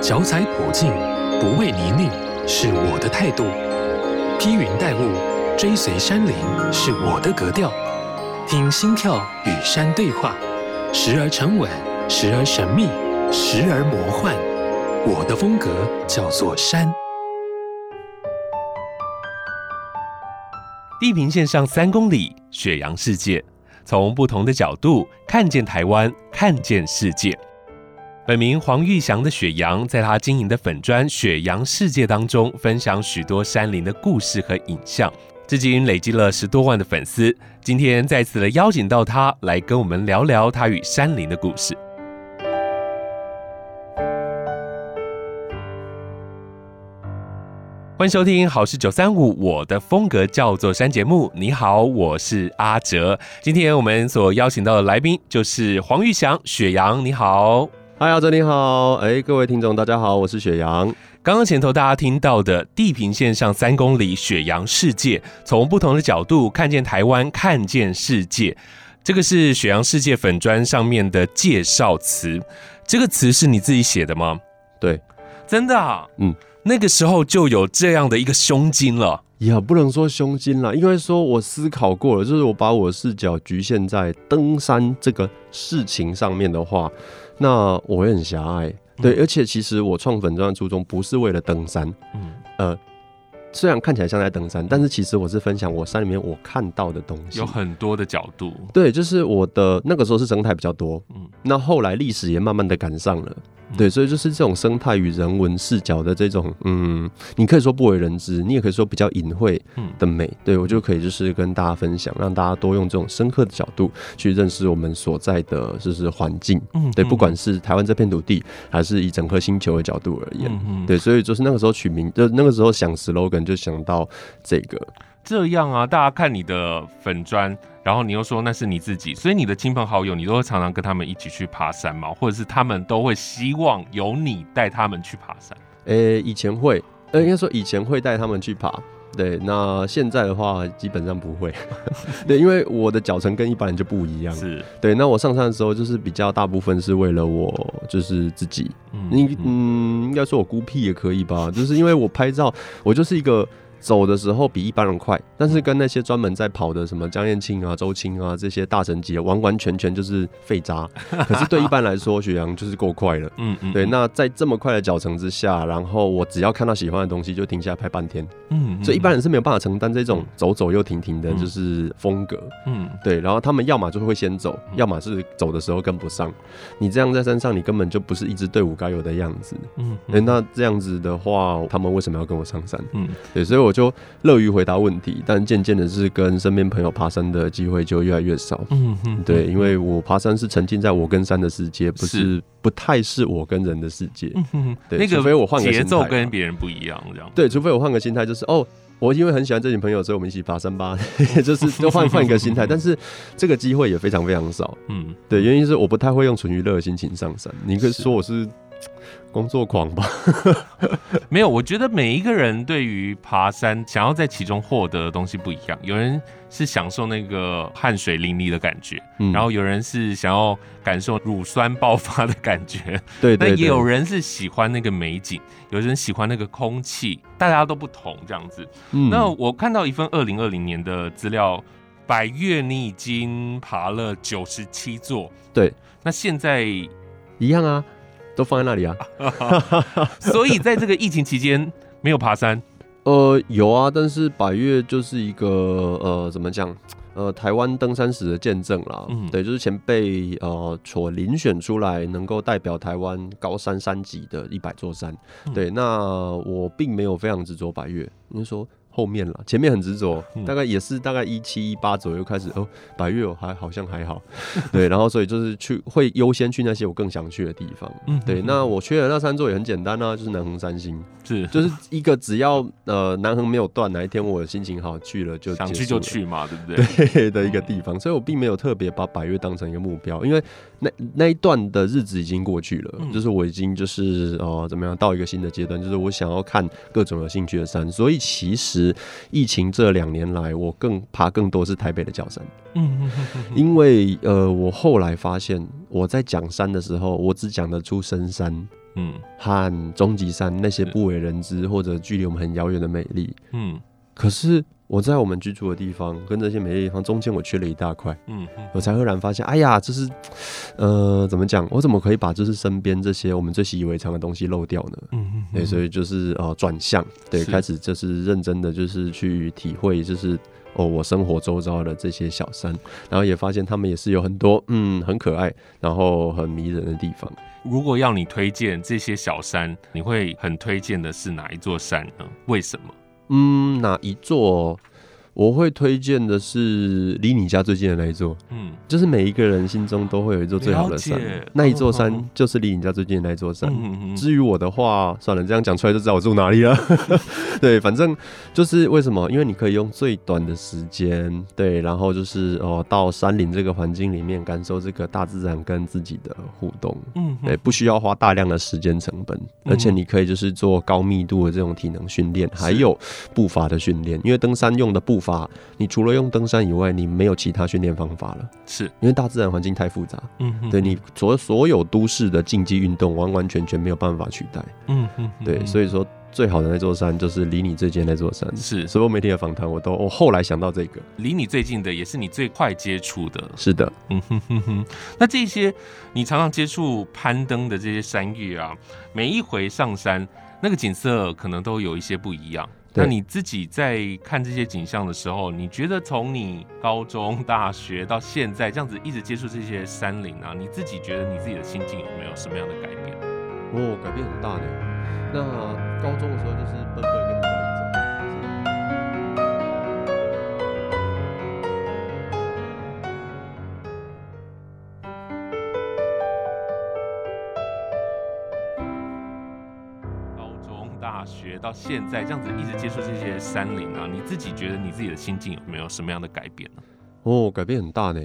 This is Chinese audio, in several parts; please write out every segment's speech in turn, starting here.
脚踩普径，不畏泥泞，是我的态度；披云戴雾，追随山林，是我的格调。听心跳与山对话，时而沉稳，时而神秘，时而魔幻。我的风格叫做山。地平线上三公里，雪阳世界，从不同的角度看见台湾，看见世界。本名黄玉祥的雪阳，在他经营的粉砖“雪阳世界”当中，分享许多山林的故事和影像，至今累积了十多万的粉丝。今天再次的邀请到他来跟我们聊聊他与山林的故事。欢迎收听《好事九三五》，我的风格叫做山节目。你好，我是阿哲。今天我们所邀请到的来宾就是黄玉祥，雪阳。你好，嗨，阿哲你好。哎，各位听众大家好，我是雪阳。刚刚前头大家听到的地平线上三公里，雪阳世界，从不同的角度看见台湾，看见世界。这个是雪阳世界粉砖上面的介绍词，这个词是你自己写的吗？对，真的啊，嗯。那个时候就有这样的一个胸襟了，也不能说胸襟了，因为说我思考过了，就是我把我的视角局限在登山这个事情上面的话，那我会很狭隘。对，而且其实我创粉专的初衷不是为了登山，嗯，呃。虽然看起来像在登山，但是其实我是分享我山里面我看到的东西，有很多的角度。对，就是我的那个时候是生态比较多，嗯，那后来历史也慢慢的赶上了，嗯，对，所以就是这种生态与人文视角的这种，嗯，你可以说不为人知，你也可以说比较隐晦的美，嗯，对我就可以就是跟大家分享，让大家多用这种深刻的角度去认识我们所在的就是环境，嗯，对，不管是台湾这片土地，还是以整颗星球的角度而言，嗯，对，所以就是那个时候取名，就那个时候想 slogan。就想到这个，这样啊，大家看你的粉砖，然后你又说那是你自己，所以你的亲朋好友，你都会常常跟他们一起去爬山吗？或者是他们都会希望由你带他们去爬山？诶、欸，以前会，呃，应该说以前会带他们去爬，对，那现在的话基本上不会，对，因为我的脚程跟一般人就不一样，是对，那我上山的时候就是比较大部分是为了我，就是自己。你嗯，应该说我孤僻也可以吧，就是因为我拍照，我就是一个。走的时候比一般人快，但是跟那些专门在跑的什么江燕庆啊、周青啊这些大神级，完完全全就是废渣。可是对一般来说，雪阳就是够快了。嗯嗯。对，那在这么快的脚程之下，然后我只要看到喜欢的东西，就停下来拍半天。嗯。所以一般人是没有办法承担这种走走又停停的，就是风格。嗯。对，然后他们要么就会先走，要么是走的时候跟不上。你这样在山上，你根本就不是一支队伍该有的样子。嗯。对，那这样子的话，他们为什么要跟我上山？嗯。对，所以我。我就乐于回答问题，但渐渐的是跟身边朋友爬山的机会就越来越少。嗯嗯，对，因为我爬山是沉浸在我跟山的世界，不是不太是我跟人的世界。嗯哼，对，那个、除非我换个节奏跟别人不一样，这样。对，除非我换个心态，就是哦，我因为很喜欢这群朋友，所以我们一起爬山吧。就是就 换换一个心态，但是这个机会也非常非常少。嗯，对，原因是我不太会用纯娱乐的心情上山。你可以说我是。工作狂吧？没有，我觉得每一个人对于爬山想要在其中获得的东西不一样。有人是享受那个汗水淋漓的感觉，嗯，然后有人是想要感受乳酸爆发的感觉，对，对，对。那也有人是喜欢那个美景，有人喜欢那个空气，大家都不同这样子。嗯，那我看到一份二零二零年的资料，百月你已经爬了九十七座，对。那现在一样啊。都放在那里啊，所以在这个疫情期间没有爬山。呃，有啊，但是百越就是一个呃，怎么讲？呃，台湾登山史的见证啦。嗯，对，就是前辈呃所遴选出来能够代表台湾高山山脊的一百座山。嗯。对，那我并没有非常执着百岳，你说。后面了，前面很执着，大概也是大概一七一八左右开始哦，百岳还好像还好，对，然后所以就是去会优先去那些我更想去的地方，嗯，对，那我缺的那三座也很简单啊，就是南横三星，是，就是一个只要呃南横没有断，哪一天我的心情好去了就想去就去嘛，对不对？对的一个地方，所以我并没有特别把百越当成一个目标，因为那那一段的日子已经过去了，就是我已经就是呃怎么样到一个新的阶段，就是我想要看各种有兴趣的山，所以其实。疫情这两年来，我更爬更多是台北的角山。嗯，因为呃，我后来发现我在讲山的时候，我只讲得出深山，嗯，和终极山那些不为人知或者距离我们很遥远的美丽，嗯，可是。我在我们居住的地方跟这些美丽地方中间，我缺了一大块。嗯，我才赫然发现，哎呀，这是，呃，怎么讲？我怎么可以把就是身边这些我们最习以为常的东西漏掉呢？嗯嗯，对，所以就是呃转向，对，开始就是认真的就是去体会，就是哦，我生活周遭的这些小山，然后也发现他们也是有很多嗯很可爱，然后很迷人的地方。如果要你推荐这些小山，你会很推荐的是哪一座山呢？为什么？嗯，哪一座？我会推荐的是离你家最近的那一座，嗯，就是每一个人心中都会有一座最好的山，那一座山就是离你家最近的那一座山。至于我的话，算了，这样讲出来就知道我住哪里了。对，反正就是为什么？因为你可以用最短的时间，对，然后就是哦，到山林这个环境里面，感受这个大自然跟自己的互动，嗯，对，不需要花大量的时间成本，而且你可以就是做高密度的这种体能训练，还有步伐的训练，因为登山用的步伐。法，你除了用登山以外，你没有其他训练方法了。是因为大自然环境太复杂，嗯哼，对，你所所有都市的竞技运动完完全全没有办法取代，嗯哼，对，所以说最好的那座山就是离你最近那座山。是所有媒体的访谈，我都我后来想到这个，离你最近的也是你最快接触的。是的，嗯哼哼哼。那这些你常常接触攀登的这些山域啊，每一回上山，那个景色可能都有一些不一样。那你自己在看这些景象的时候，你觉得从你高中、大学到现在这样子一直接触这些山林啊，你自己觉得你自己的心境有没有什么样的改变？哦，改变很大呢。那高中的时候就是。学到现在这样子一直接触这些山林啊，你自己觉得你自己的心境有没有什么样的改变呢？哦，改变很大呢。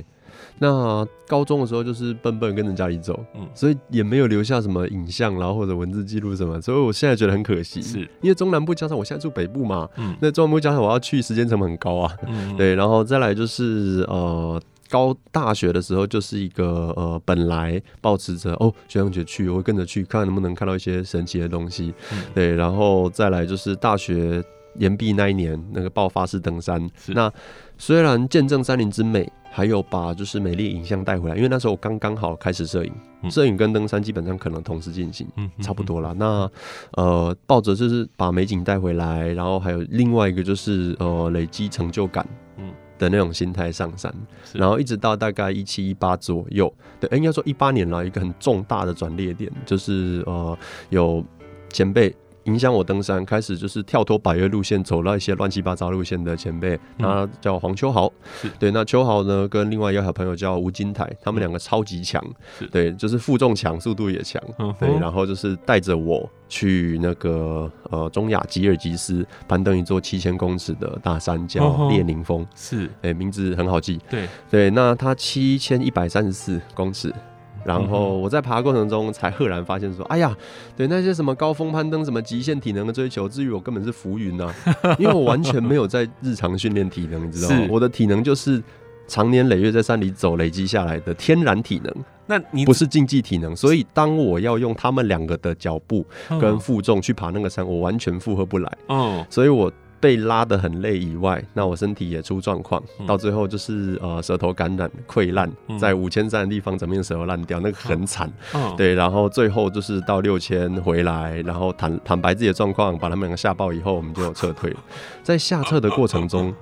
那高中的时候就是笨笨跟人家里走，嗯，所以也没有留下什么影像，然后或者文字记录什么，所以我现在觉得很可惜，是因为中南部加上我现在住北部嘛，嗯，那中南部加上我要去时间成本很高啊，嗯，对，然后再来就是呃。高大学的时候就是一个呃，本来保持着哦，学长姐去，我会跟着去看能不能看到一些神奇的东西，嗯、对，然后再来就是大学延毕那一年那个爆发式登山，那虽然见证山林之美，还有把就是美丽影像带回来，因为那时候我刚刚好开始摄影，摄、嗯、影跟登山基本上可能同时进行，嗯、差不多啦。那呃，抱着就是把美景带回来，然后还有另外一个就是呃，累积成就感，嗯。的那种心态上山，然后一直到大概一七一八左右，对，应该说一八年来一个很重大的转捩点，就是呃有前辈影响我登山，开始就是跳脱百越路线，走了一些乱七八糟路线的前辈，他叫黄秋豪，对，那秋豪呢跟另外一个好朋友叫吴金台，他们两个超级强，对，就是负重强，速度也强，对，然后就是带着我。去那个呃中亚吉尔吉斯攀登一座七千公尺的大山，叫列宁峰，是，哎，名字很好记，对。对，那它七千一百三十四公尺，然后我在爬过程中才赫然发现说，哎呀，对那些什么高峰攀登、什么极限体能的追求，至于我根本是浮云呐，因为我完全没有在日常训练体能，你知道吗？我的体能就是。长年累月在山里走累积下来的天然体能，那你不是竞技体能，所以当我要用他们两个的脚步跟负重去爬那个山，我完全负荷不来。哦，所以我被拉得很累以外，那我身体也出状况，到最后就是呃舌头感染溃烂，在五千三的地方整面舌头烂掉，那个很惨。对，然后最后就是到六千回来，然后坦坦白自己的状况，把他们两个吓爆以后，我们就撤退。在下 撤的过程中。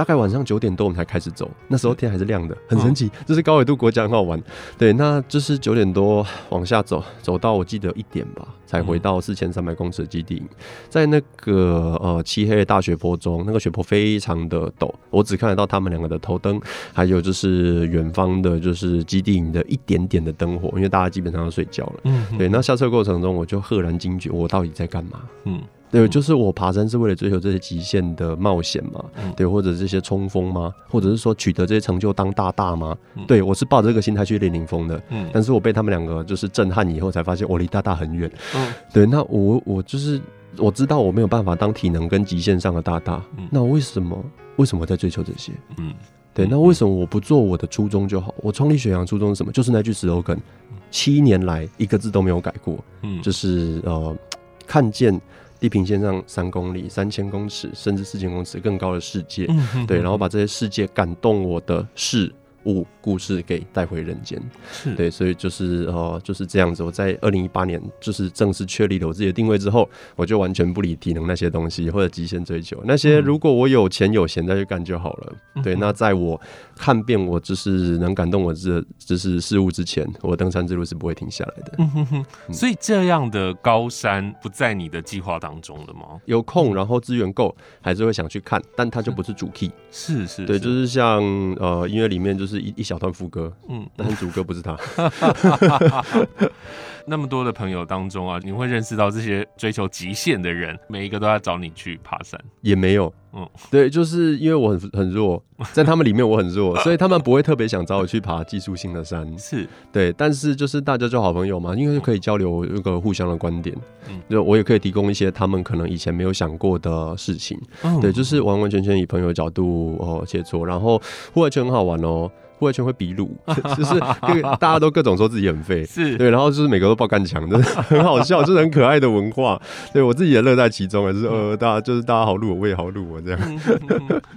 大概晚上九点多我们才开始走，那时候天还是亮的，很神奇。这、是高纬度国家很好玩，对，那就是九点多往下走，走到我记得一点吧，才回到四千三百公尺的基地。在那个呃漆黑的大雪坡中，那个雪坡非常的陡，我只看得到他们两个的头灯，还有就是远方的，就是基地营的一点点的灯火，因为大家基本上都睡觉了。嗯，对。那下车过程中，我就赫然惊觉，我到底在干嘛？嗯。对，就是我爬山是为了追求这些极限的冒险嘛，嗯、对，或者这些冲锋吗？或者是说取得这些成就当大大吗？嗯、对，我是抱着这个心态去列宁峰的，嗯，但是我被他们两个就是震撼以后，才发现我离大大很远，嗯，对，那我我就是我知道我没有办法当体能跟极限上的大大，嗯、那为什么为什么在追求这些？嗯，对，那为什么我不做我的初衷就好？我创立雪阳初衷是什么？就是那句 slogan。七年来一个字都没有改过。嗯，就是呃，看见地平线上三公里、三千公尺，甚至四千公尺更高的世界。嗯，对，然后把这些世界感动我的事。物故事给带回人间，是对，所以就是呃就是这样子。我在二零一八年就是正式确立了我自己的定位之后，我就完全不理体能那些东西或者极限追求那些。如果我有钱有闲再去干就好了。嗯、对，那在我看遍我就是能感动我这就是事物之前，我登山之路是不会停下来的。嗯哼哼。所以这样的高山不在你的计划当中了吗？有空然后资源够，还是会想去看，但它就不是主 key。是是，是，对，就是像呃音乐里面就是。是一一小段副歌，嗯，但是主歌不是他。那么多的朋友当中啊，你会认识到这些追求极限的人，每一个都要找你去爬山，也没有，嗯，对，就是因为我很很弱，在他们里面我很弱，所以他们不会特别想找我去爬技术性的山，是。对，但是就是大家就好朋友嘛，因为可以交流一个互相的观点，嗯，就我也可以提供一些他们可能以前没有想过的事情，嗯，对，就是完完全全以朋友的角度哦切磋，然后户外圈很好玩哦。户外圈会比鲁，就是大家都各种说自己很废，是对，然后就是每个都爆干强，真的很好笑，就是很可爱的文化。对我自己也乐在其中，就是呃，大家就是大家好录，我我也好录，我这样。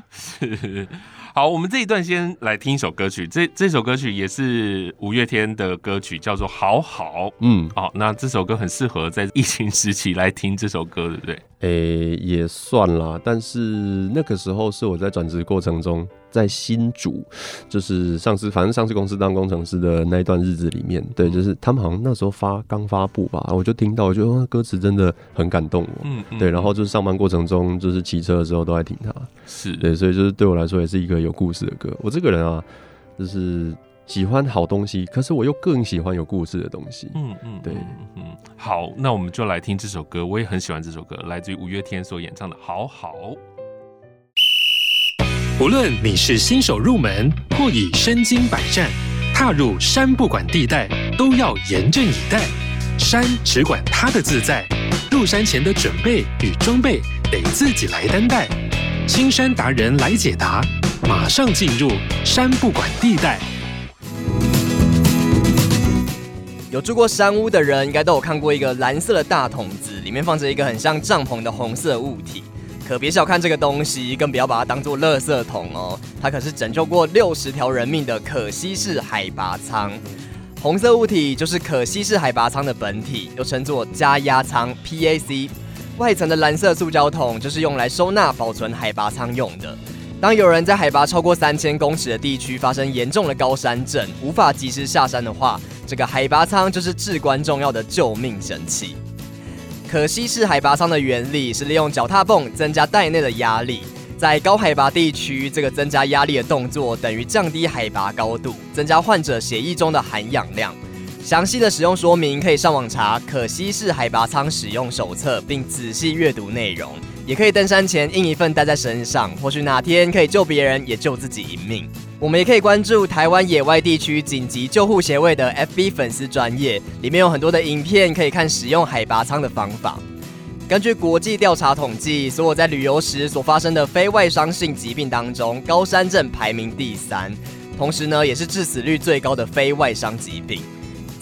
是，好，我们这一段先来听一首歌曲，这这首歌曲也是五月天的歌曲，叫做《好好》。嗯，好，那这首歌很适合在疫情时期来听这首歌，对不对？诶、欸，也算啦，但是那个时候是我在转职过程中，在新竹，就是上市，反正上市公司当工程师的那一段日子里面，对，就是他们好像那时候发刚发布吧，我就听到，我觉得歌词真的很感动我，嗯，嗯，对，然后就是上班过程中，就是骑车的时候都在听它，是对，所以就是对我来说也是一个有故事的歌。我这个人啊，就是。喜欢好东西，可是我又更喜欢有故事的东西。嗯嗯，对，嗯，好，那我们就来听这首歌。我也很喜欢这首歌，来自于五月天所演唱的《好好》。无论你是新手入门，或已身经百战，踏入山不管地带，都要严阵以待。山只管它的自在，入山前的准备与装备得自己来担待。青山达人来解答，马上进入山不管地带。有住过山屋的人，应该都有看过一个蓝色的大桶子，里面放着一个很像帐篷的红色物体。可别小看这个东西，更不要把它当做垃圾桶哦。它可是拯救过六十条人命的可吸式海拔舱。红色物体就是可吸式海拔舱的本体，又称作加压舱 （PAC）。外层的蓝色塑胶桶就是用来收纳保存海拔舱用的。当有人在海拔超过三千公尺的地区发生严重的高山症，无法及时下山的话，这个海拔舱就是至关重要的救命神器。可吸式海拔舱的原理是利用脚踏泵增加袋内的压力，在高海拔地区，这个增加压力的动作等于降低海拔高度，增加患者血液中的含氧量。详细的使用说明可以上网查《可吸式海拔舱使用手册》，并仔细阅读内容。也可以登山前印一份带在身上，或许哪天可以救别人，也救自己一命。我们也可以关注台湾野外地区紧急救护协会的 FB 粉丝专页，里面有很多的影片可以看使用海拔舱的方法。根据国际调查统计，所有在旅游时所发生的非外伤性疾病当中，高山症排名第三，同时呢，也是致死率最高的非外伤疾病。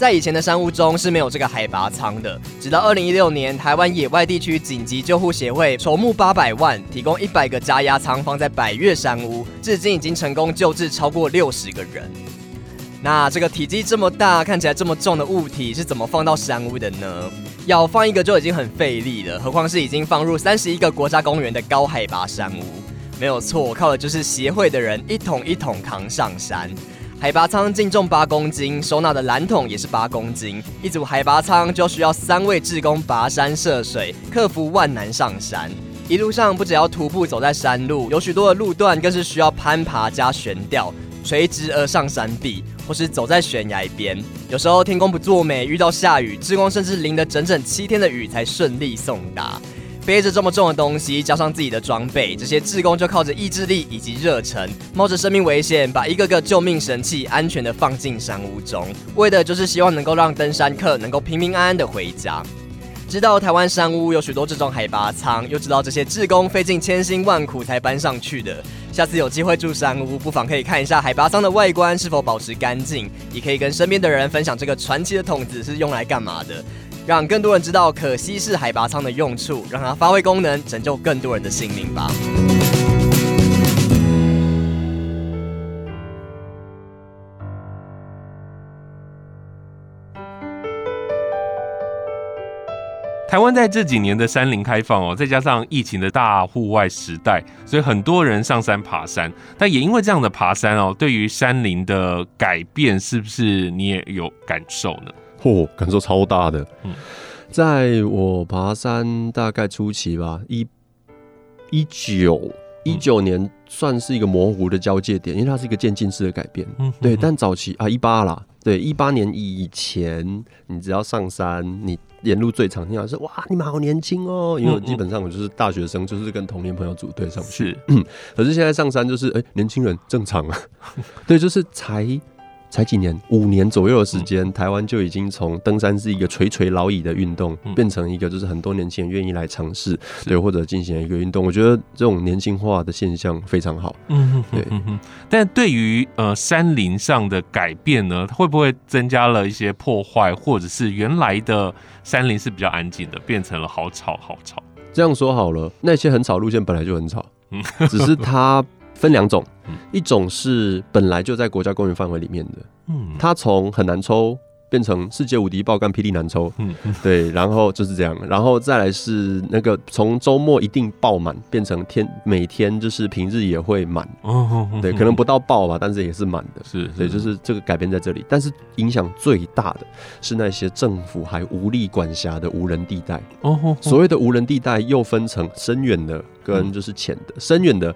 在以前的山屋中是没有这个海拔舱的，直到二零一六年，台湾野外地区紧急救护协会筹募八百万，提供一百个加压舱放在百岳山屋，至今已经成功救治超过六十个人。那这个体积这么大、看起来这么重的物体是怎么放到山屋的呢？要放一个就已经很费力了，何况是已经放入三十一个国家公园的高海拔山屋？没有错，靠的就是协会的人一桶一桶扛上山。海拔舱净重八公斤，收纳的蓝桶也是八公斤，一组海拔舱就需要三位志工跋山涉水，克服万难上山。一路上不只要徒步走在山路，有许多的路段更是需要攀爬加悬吊。垂直而上山壁，或是走在悬崖边。有时候天公不作美，遇到下雨，志工甚至淋了整整七天的雨才顺利送达。背着这么重的东西，加上自己的装备，这些志工就靠着意志力以及热忱，冒着生命危险，把一个个救命神器安全地放进山屋中，为的就是希望能够让登山客能够平平安安地回家。知道台湾山屋有许多这种海拔舱，又知道这些志工费尽千辛万苦才搬上去的。下次有机会住山屋，不妨可以看一下海拔舱的外观是否保持干净，也可以跟身边的人分享这个传奇的桶子是用来干嘛的，让更多人知道可吸式海拔舱的用处，让它发挥功能，拯救更多人的性命吧。台湾在这几年的山林开放哦，再加上疫情的大户外时代，所以很多人上山爬山。但也因为这样的爬山哦，对于山林的改变，是不是你也有感受呢？嚯、哦，感受超大的。嗯，在我爬山大概初期吧，一一九一九年算是一个模糊的交界点，因为它是一个渐进式的改变。嗯，对。但早期啊，一八啦，对，一八年以前，你只要上山，你。沿路最常听到是哇，你们好年轻哦！因为我基本上我就是大学生，就是跟同龄朋友组队上去。是，可是现在上山就是哎、欸，年轻人正常啊。对，就是才。才几年，五年左右的时间，嗯、台湾就已经从登山是一个垂垂老矣的运动，嗯、变成一个就是很多年轻人愿意来尝试，对，或者进行一个运动。我觉得这种年轻化的现象非常好。嗯对。嗯哼。但对于呃山林上的改变呢，会不会增加了一些破坏，或者是原来的山林是比较安静的，变成了好吵好吵？这样说好了，那些很吵路线本来就很吵，嗯，只是它。分两种，一种是本来就在国家公园范围里面的，嗯，它从很难抽变成世界无敌爆肝霹雳难抽，嗯，对，然后就是这样，然后再来是那个从周末一定爆满变成天每天就是平日也会满，哦，对，可能不到爆吧，但是也是满的，是，所以就是这个改变在这里，但是影响最大的是那些政府还无力管辖的无人地带，哦，所谓的无人地带又分成深远的跟就是浅的，深远的。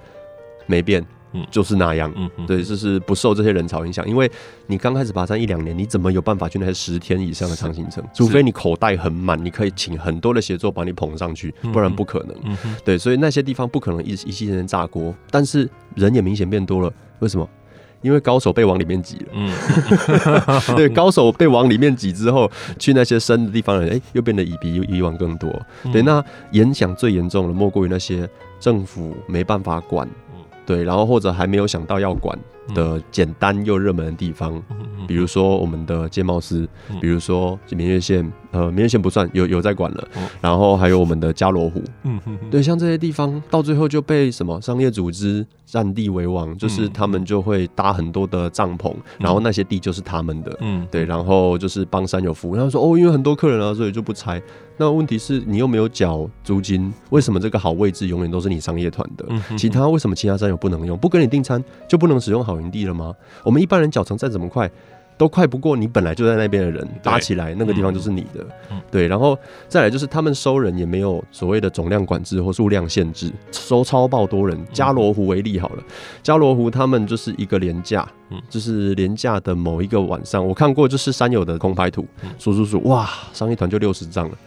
没变，嗯，就是那样，嗯，对，就是不受这些人潮影响。因为你刚开始爬山一两年，你怎么有办法去那些十天以上的长行程？除非你口袋很满，你可以请很多的协作把你捧上去，不然不可能。嗯，对，所以那些地方不可能一一夕之间炸锅，但是人也明显变多了。为什么？因为高手被往里面挤了。嗯，对，高手被往里面挤之后，去那些深的地方的人，哎，又变得比以往更多。对，那影响最严重的莫过于那些政府没办法管。对，然后或者还没有想到要管的简单又热门的地方，比如说我们的戒茂斯，比如说明月线，呃，明月线不算，有有在管了，然后还有我们的加罗湖，对，像这些地方到最后就被什么商业组织占地为王，就是他们就会搭很多的帐篷，然后那些地就是他们的，对，然后就是帮山友服务，然后说哦，因为很多客人啊，所以就不拆。那问题是你又没有缴租金，为什么这个好位置永远都是你商业团的？其他为什么其他山友不能用？不跟你订餐就不能使用好营地了吗？我们一般人脚程再怎么快，都快不过你本来就在那边的人搭起来，那个地方就是你的。对，然后再来就是他们收人也没有所谓的总量管制或数量限制，收超爆多人。加罗湖为例好了，加罗湖他们就是一个廉价，就是廉价的某一个晚上，我看过就是山友的空拍图，数数数，哇，商业团就六十张了。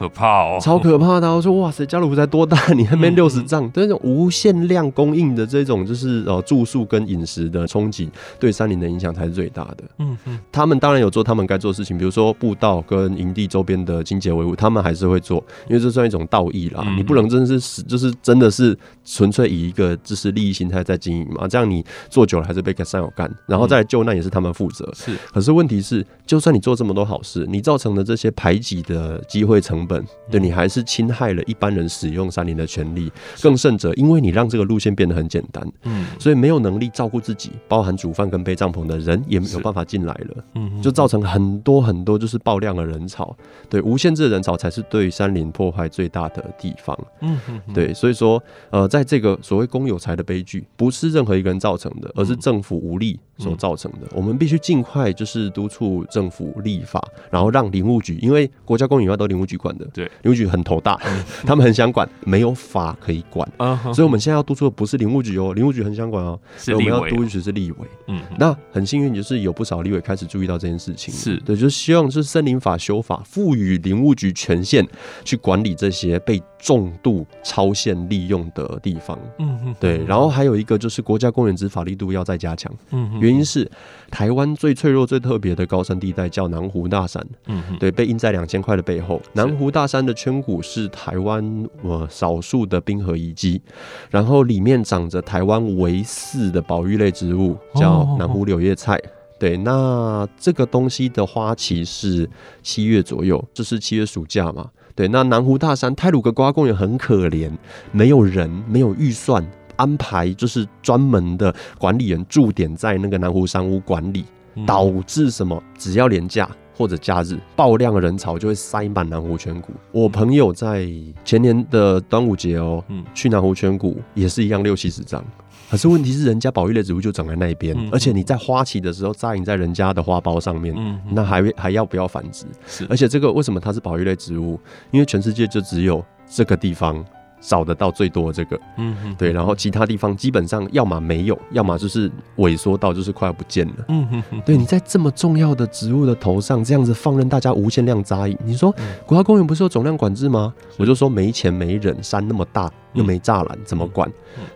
好可怕哦，超可怕的！我说哇塞，加鲁福才多大？你还没六十丈，这种无限量供应的这种，就是呃住宿跟饮食的冲击，对山林的影响才是最大的。嗯嗯，他们当然有做他们该做的事情，比如说步道跟营地周边的清洁维护，他们还是会做，因为这算一种道义啦。你不能真的是就是真的是纯粹以一个就是利益心态在经营嘛？这样你做久了还是被山友干，然后再来救难也是他们负责。是，可是问题是，就算你做这么多好事，你造成的这些排挤的机会。成本对你还是侵害了一般人使用山林的权利，更甚者，因为你让这个路线变得很简单，嗯，所以没有能力照顾自己，包含煮饭跟背帐篷的人也没有办法进来了，嗯，就造成很多很多就是爆量的人潮，对，无限制的人潮才是对山林破坏最大的地方，嗯，对，所以说，呃，在这个所谓公有财的悲剧，不是任何一个人造成的，而是政府无力所造成的，我们必须尽快就是督促政府立法，然后让林务局，因为国家公园以外都林务局。管的对，林务局很头大，他们很想管，没有法可以管，所以我们现在要督促的不是林务局哦，林务局很想管哦，所以我们要督促的是立委。嗯，那很幸运就是有不少立委开始注意到这件事情，是。对，就是希望是森林法修法，赋予林务局权限去管理这些被重度超限利用的地方。嗯嗯，对，然后还有一个就是国家公园执法力度要再加强。嗯，因原因是台湾最脆弱、最特别的高山地带叫南湖大山，嗯，对，被印在两千块的背后。南湖大山的圈谷是台湾呃少数的冰河遗迹，然后里面长着台湾唯四的保育类植物，叫南湖柳叶菜。对，那这个东西的花期是七月左右，这、就是七月暑假嘛。对，那南湖大山泰鲁阁国家公园很可怜，没有人，没有预算安排，就是专门的管理员驻点在那个南湖山屋管理，导致什么？只要连假或者假日爆量的人潮，就会塞满南湖圈谷。我朋友在前年的端午节哦，去南湖圈谷也是一样六七十张。可是问题是，人家保育类植物就长在那边，而且你在花期的时候扎营在人家的花苞上面，那还还要不要繁殖？而且这个为什么它是保育类植物？因为全世界就只有这个地方。找得到最多的这个，嗯哼，对，然后其他地方基本上要么没有，要么就是萎缩到就是快要不见了，嗯哼，对，你在这么重要的植物的头上这样子放任大家无限量扎营，你说国家公园不是有总量管制吗？我就说没钱没人，山那么大又没栅栏，怎么管？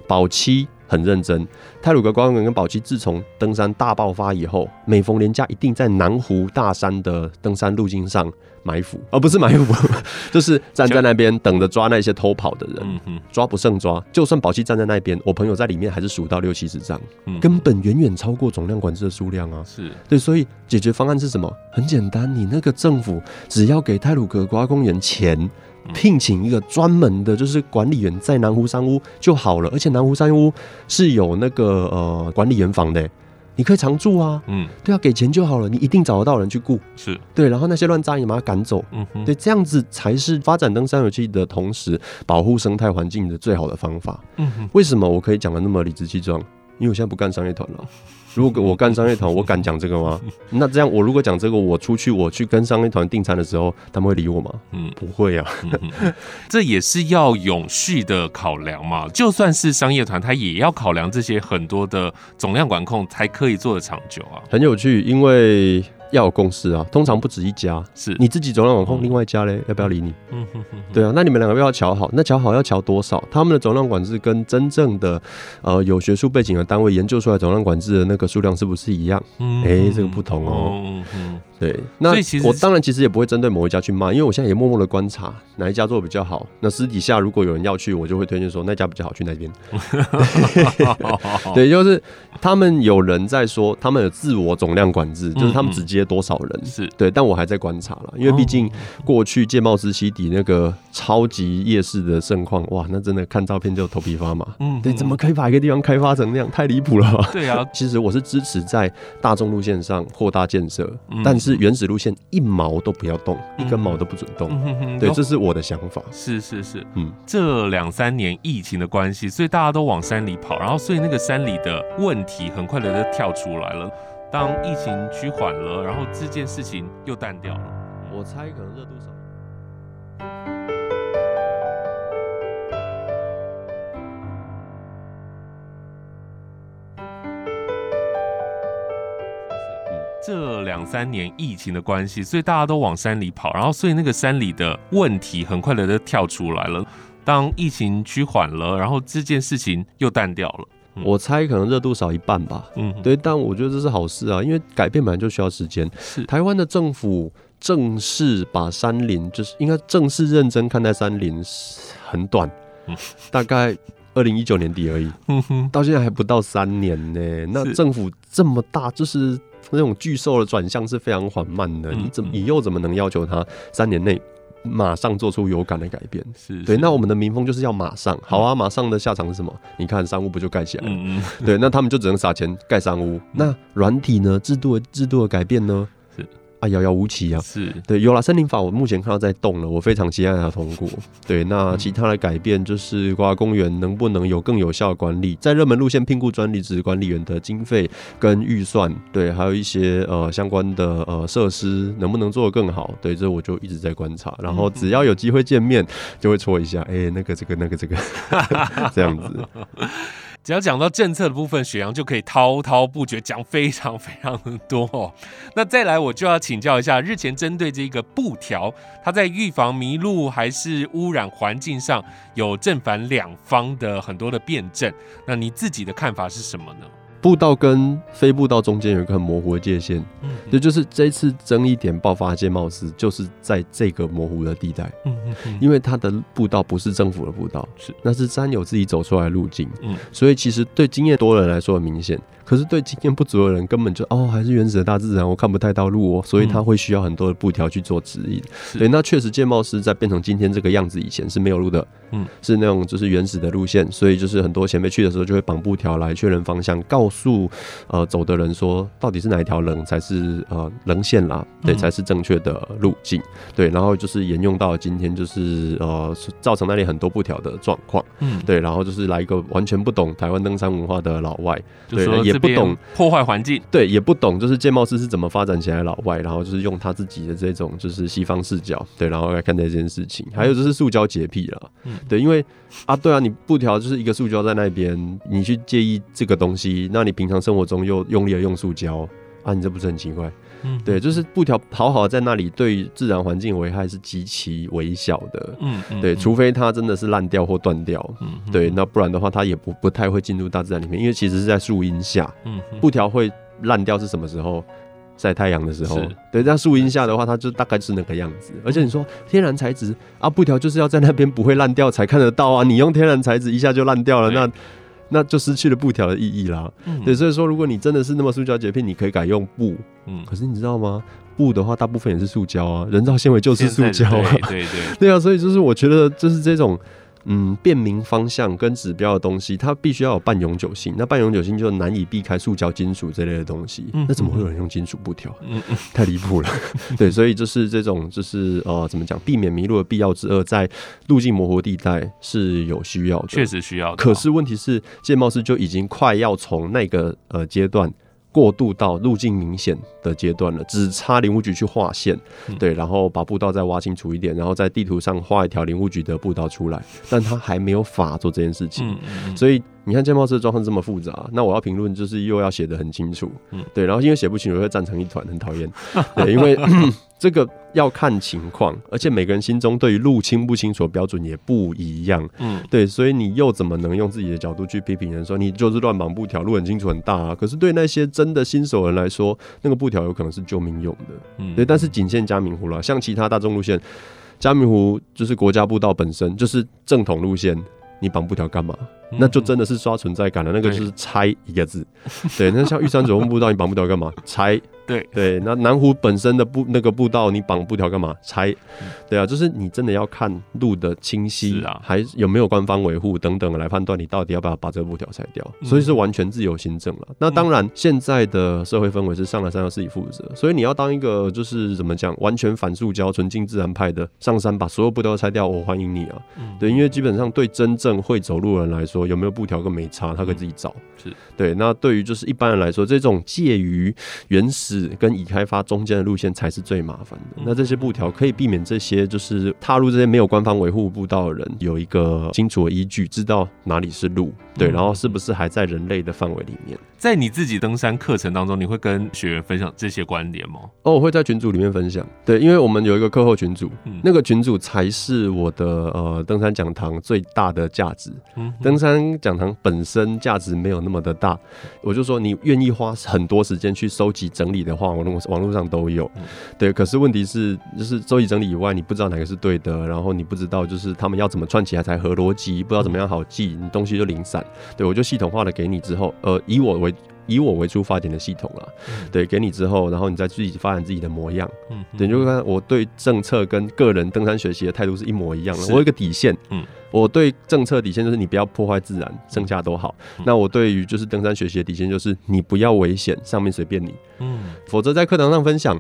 保期很认真，泰鲁格国家公园跟保期自从登山大爆发以后，每逢年假一定在南湖大山的登山路径上。埋伏，而、哦、不是埋伏，就是站在那边等着抓那些偷跑的人，抓不胜抓。就算保七站在那边，我朋友在里面还是数到六七十张，根本远远超过总量管制的数量啊。是对，所以解决方案是什么？很简单，你那个政府只要给泰鲁格国家公园钱，聘请一个专门的，就是管理员在南湖山屋就好了。而且南湖山屋是有那个呃管理员房的。你可以常住啊，嗯，对啊，给钱就好了，你一定找得到人去雇，是。对，然后那些乱扎营把它赶走，嗯哼，对，这样子才是发展登山游憩的同时保护生态环境的最好的方法，嗯哼，为什么我可以讲的那么理直气壮？因为我现在不干商业团了。如果我干商业团，我敢讲这个吗？那这样，我如果讲这个，我出去我去跟商业团订餐的时候，他们会理我吗？嗯，不会啊。这也是要永续的考量嘛。就算是商业团，他也要考量这些很多的总量管控，才可以做得长久啊。很有趣，因为。要有共识啊，通常不止一家，是你自己总量管控，另外一家嘞，要不要理你？嗯哼哼，对啊，那你们两个要瞧好，那瞧好要瞧多少？他们的总量管制跟真正的呃有学术背景的单位研究出来总量管制的那个数量是不是一样？嗯，哎，这个不同哦。嗯哼。对，那我当然其实也不会针对某一家去骂，因为我现在也默默的观察哪一家做的比较好。那私底下如果有人要去，我就会推荐说那家比较好，去那边。对，就是他们有人在说，他们有自我总量管制，就是他们只接多少人。是对，但我还在观察了，因为毕竟过去戒茂斯西底那个超级夜市的盛况，哇，那真的看照片就头皮发麻。嗯，对，怎么可以把一个地方开发成那样？太离谱了吧？对啊，其实我是支持在大众路线上扩大建设，但是。原始路线一毛都不要动，一根毛都不准动。嗯、对，这是我的想法。是是是，嗯，这两三年疫情的关系，所以大家都往山里跑，然后所以那个山里的问题很快的就跳出来了。当疫情趋缓了，然后这件事情又淡掉了。我猜可能热度少。这两三年疫情的关系，所以大家都往山里跑，然后所以那个山里的问题很快的就跳出来了。当疫情趋缓了，然后这件事情又淡掉了。嗯、我猜可能热度少一半吧。嗯，对，但我觉得这是好事啊，因为改变本来就需要时间。是台湾的政府正式把山林，就是应该正式认真看待山林，很短，嗯、大概二零一九年底而已。到现在还不到三年呢。那政府这么大，就是。那种巨兽的转向是非常缓慢的，你怎么你又怎么能要求他三年内马上做出有感的改变？是对，那我们的民风就是要马上，好啊，马上的下场是什么？你看商屋不就盖起来了？对，那他们就只能撒钱盖商屋。那软体呢？制度的制度的改变呢？啊，遥遥无期啊！是对，有了森林法，我目前看到在动了，我非常期待它通过。对，那其他的改变就是国家公园能不能有更有效的管理，在热门路线聘雇专职管理员的经费跟预算，对，还有一些呃相关的呃设施能不能做得更好？对，这我就一直在观察，然后只要有机会见面，就会戳一下，哎、欸，那个这个那个这个这样子。只要讲到政策的部分，雪阳就可以滔滔不绝讲非常非常的多哦。那再来，我就要请教一下，日前针对这个布条，它在预防迷路还是污染环境上有正反两方的很多的辩证，那你自己的看法是什么呢？步道跟非步道中间有一个很模糊的界限，嗯，也就是这一次争议点爆发，界貌似就是在这个模糊的地带，嗯嗯，因为它的步道不是政府的步道，是。那是山友自己走出来的路径，嗯，所以其实对经验多的人来说很明显。可是对经验不足的人，根本就哦，还是原始的大自然，我看不太到路哦，所以他会需要很多的布条去做指引。嗯、对，那确实建茂师在变成今天这个样子以前是没有路的，嗯，是那种就是原始的路线，所以就是很多前辈去的时候就会绑布条来确认方向，告诉呃走的人说到底是哪一条棱才是呃棱线啦，对，才是正确的路径，对，然后就是沿用到今天就是呃造成那里很多布条的状况，嗯，对，然后就是来一个完全不懂台湾登山文化的老外，对，也。也不懂破坏环境，对，也不懂就是建贸师是怎么发展起来的老外，然后就是用他自己的这种就是西方视角，对，然后来看待这件事情。还有就是塑胶洁癖了，嗯，对，因为啊，对啊，你布条就是一个塑胶在那边，你去介意这个东西，那你平常生活中又用力的用塑胶啊，你这不是很奇怪？嗯，对，就是布条好好在那里，对自然环境危害是极其微小的。嗯，对，除非它真的是烂掉或断掉。嗯，对，那不然的话，它也不不太会进入大自然里面，因为其实是在树荫下。嗯，布条会烂掉是什么时候？晒太阳的时候。对，在树荫下的话，它就大概是那个样子。而且你说天然材质啊，布条就是要在那边不会烂掉才看得到啊。你用天然材质一下就烂掉了，那。那就失去了布条的意义啦。嗯，对，所以说，如果你真的是那么塑胶洁癖，你可以改用布。嗯，可是你知道吗？布的话，大部分也是塑胶啊，人造纤维就是塑胶啊。对对对，对啊，所以就是我觉得就是这种。嗯，辨明方向跟指标的东西，它必须要有半永久性。那半永久性就难以避开塑胶、金属这类的东西。嗯，那怎么会有人用金属布条？嗯嗯，太离谱了。对，所以就是这种，就是呃，怎么讲，避免迷路的必要之二，在路径模糊地带是有需要的，确实需要的。可是问题是，建茂师就已经快要从那个呃阶段。过渡到路径明显的阶段了，只差林务局去划线，嗯、对，然后把步道再挖清楚一点，然后在地图上画一条林务局的步道出来，但他还没有法做这件事情，嗯嗯、所以。你看戒茂斯的状况这么复杂，那我要评论就是又要写的很清楚，嗯，对，然后因为写不清楚会站成一团，很讨厌，对，因为 这个要看情况，而且每个人心中对于路清不清楚的标准也不一样，嗯，对，所以你又怎么能用自己的角度去批评人说你就是乱绑布条，路很清楚很大啊？可是对那些真的新手人来说，那个布条有可能是救命用的，嗯，对，但是仅限嘉明湖了，像其他大众路线，嘉明湖就是国家步道本身就是正统路线。你绑布条干嘛？那就真的是刷存在感了。那个就是拆一个字。对，那像玉山主峰步道，你绑布条干嘛？拆。对对，那南湖本身的步那个步道，你绑布条干嘛？拆。对啊，就是你真的要看路的清晰啊，还有没有官方维护等等来判断你到底要不要把这个布条拆掉。所以是完全自由行政了。那当然，现在的社会氛围是上了山要自己负责，所以你要当一个就是怎么讲，完全反塑胶、纯净自然派的上山把所有布条拆掉，我欢迎你啊。对，因为基本上对真正会走路的人来说，有没有布条跟没差，他可以自己找。是对。那对于就是一般人来说，这种介于原始跟已开发中间的路线才是最麻烦的。那这些布条可以避免这些，就是踏入这些没有官方维护步道的人有一个清楚的依据，知道哪里是路，对，然后是不是还在人类的范围里面。在你自己登山课程当中，你会跟学员分享这些观点吗？哦，我会在群组里面分享。对，因为我们有一个课后群组，嗯、那个群组才是我的呃登山讲堂最大的价值。嗯、登山讲堂本身价值没有那么的大，我就说你愿意花很多时间去收集整理的。话网络网络上都有，对。可是问题是，就是收集整理以外，你不知道哪个是对的，然后你不知道就是他们要怎么串起来才合逻辑，不知道怎么样好记，你东西就零散。对，我就系统化的给你之后，呃，以我为以我为出发点的系统了，对，给你之后，然后你再自己发展自己的模样。嗯，对，你就看我对政策跟个人登山学习的态度是一模一样的。我有一个底线，嗯。我对政策底线就是你不要破坏自然，剩下都好。那我对于就是登山学习的底线就是你不要危险，上面随便你。嗯，否则在课堂上分享。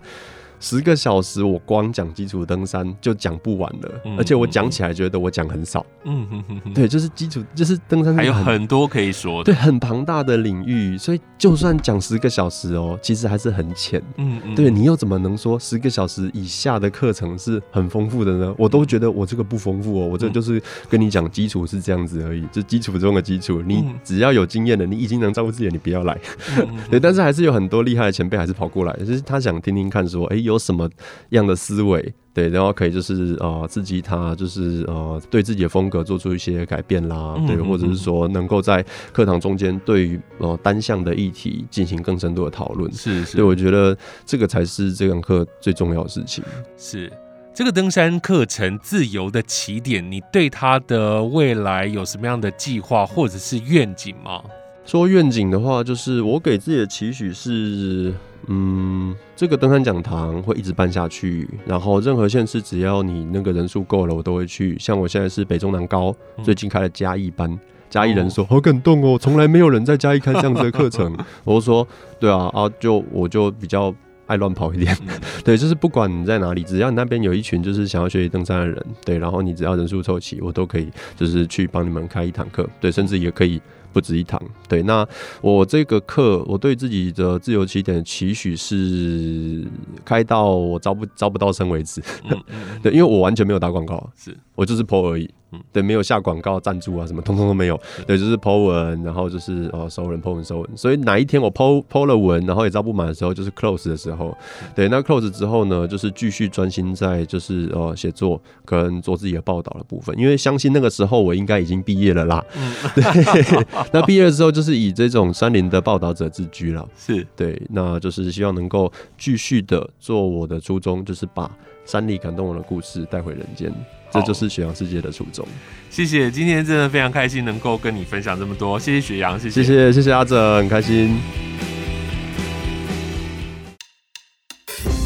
十个小时，我光讲基础登山就讲不完了，而且我讲起来觉得我讲很少。嗯哼哼哼，对，就是基础，就是登山还有很多可以说的，对，很庞大的领域，所以就算讲十个小时哦，其实还是很浅。嗯嗯，对，你又怎么能说十个小时以下的课程是很丰富的呢？我都觉得我这个不丰富哦，我这就是跟你讲基础是这样子而已，就基础中的基础。你只要有经验的，你已经能照顾自己，你不要来。对，但是还是有很多厉害的前辈还是跑过来，就是他想听听看说，哎有。有什么样的思维，对，然后可以就是呃刺激他，就是呃对自己的风格做出一些改变啦，对，或者是说能够在课堂中间对于呃单项的议题进行更深度的讨论，是是，所以我觉得这个才是这堂课最重要的事情。是这个登山课程自由的起点，你对他的未来有什么样的计划或者是愿景吗？说愿景的话，就是我给自己的期许是，嗯，这个登山讲堂会一直办下去，然后任何县市只要你那个人数够了，我都会去。像我现在是北中南高，最近开了嘉义班，嘉义人说好感动哦，从来没有人在嘉义开这样子的课程。我就说，对啊，啊，就我就比较爱乱跑一点，对，就是不管你在哪里，只要你那边有一群就是想要学习登山的人，对，然后你只要人数凑齐，我都可以就是去帮你们开一堂课，对，甚至也可以。不止一堂，对。那我这个课，我对自己的自由起点的期许是开到我招不招不到生为止。嗯嗯、对，因为我完全没有打广告，是我就是 po 而已。对，没有下广告赞助啊，什么通通都没有。对，就是 po 文，然后就是哦收人 po 文收文。所以哪一天我 po po 了文，然后也招不满的时候，就是 close 的时候。对，那 close 之后呢，就是继续专心在就是呃写作跟做自己的报道的部分。因为相信那个时候我应该已经毕业了啦。嗯，对。那毕业的时候就是以这种山林的报道者自居了。是对，那就是希望能够继续的做我的初衷，就是把山里感动我的故事带回人间。这就是雪阳世界的初衷。谢谢，今天真的非常开心能够跟你分享这么多。谢谢雪阳，谢谢，谢谢，谢谢阿哲，很开心。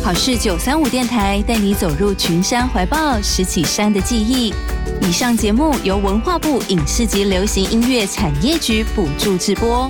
好事九三五电台带你走入群山怀抱，拾起山的记忆。以上节目由文化部影视及流行音乐产业局补助直播。